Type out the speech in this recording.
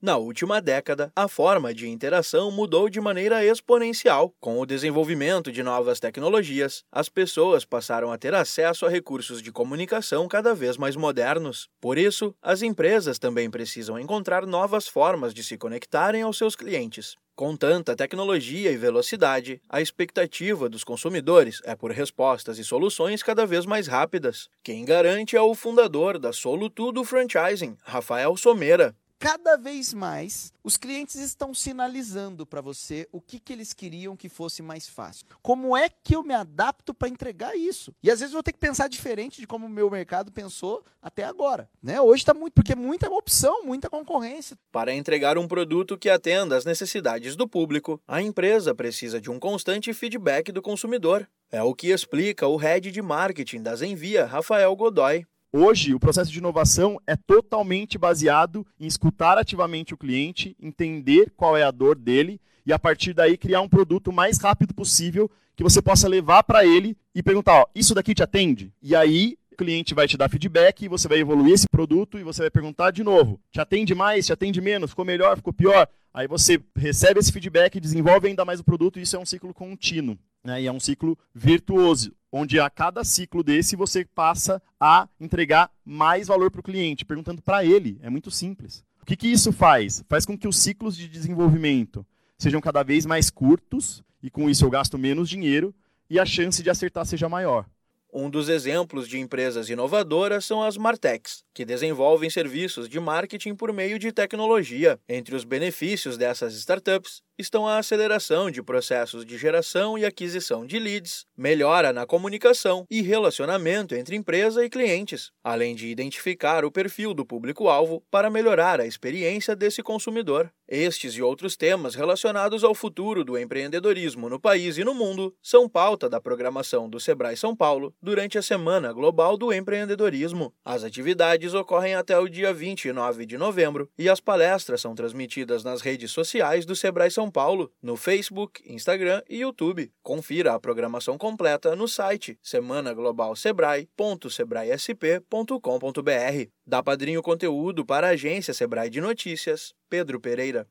Na última década, a forma de interação mudou de maneira exponencial. Com o desenvolvimento de novas tecnologias, as pessoas passaram a ter acesso a recursos de comunicação cada vez mais modernos. Por isso, as empresas também precisam encontrar novas formas de se conectarem aos seus clientes. Com tanta tecnologia e velocidade, a expectativa dos consumidores é por respostas e soluções cada vez mais rápidas. Quem garante é o fundador da Solutudo Franchising, Rafael Somera cada vez mais os clientes estão sinalizando para você o que, que eles queriam que fosse mais fácil. Como é que eu me adapto para entregar isso? E às vezes eu vou ter que pensar diferente de como o meu mercado pensou até agora. Né? Hoje está muito, porque muita opção, muita concorrência. Para entregar um produto que atenda às necessidades do público, a empresa precisa de um constante feedback do consumidor. É o que explica o head de marketing da Zenvia, Rafael Godoy. Hoje, o processo de inovação é totalmente baseado em escutar ativamente o cliente, entender qual é a dor dele e, a partir daí, criar um produto mais rápido possível que você possa levar para ele e perguntar: ó, isso daqui te atende? E aí, o cliente vai te dar feedback, você vai evoluir esse produto e você vai perguntar de novo: te atende mais, te atende menos, ficou melhor, ficou pior? Aí você recebe esse feedback, desenvolve ainda mais o produto e isso é um ciclo contínuo. Né? E é um ciclo virtuoso onde a cada ciclo desse você passa a entregar mais valor para o cliente, perguntando para ele. É muito simples. O que, que isso faz? Faz com que os ciclos de desenvolvimento sejam cada vez mais curtos e com isso eu gasto menos dinheiro e a chance de acertar seja maior. Um dos exemplos de empresas inovadoras são as Martechs, que desenvolvem serviços de marketing por meio de tecnologia. Entre os benefícios dessas startups estão a aceleração de processos de geração e aquisição de leads, melhora na comunicação e relacionamento entre empresa e clientes, além de identificar o perfil do público-alvo para melhorar a experiência desse consumidor. Estes e outros temas relacionados ao futuro do empreendedorismo no país e no mundo são pauta da programação do Sebrae São Paulo durante a Semana Global do Empreendedorismo. As atividades ocorrem até o dia 29 de novembro e as palestras são transmitidas nas redes sociais do Sebrae São são Paulo no Facebook, Instagram e YouTube. Confira a programação completa no site semanaglobalsebrae.sebraesp.com.br. Dá padrinho conteúdo para a agência Sebrae de Notícias, Pedro Pereira.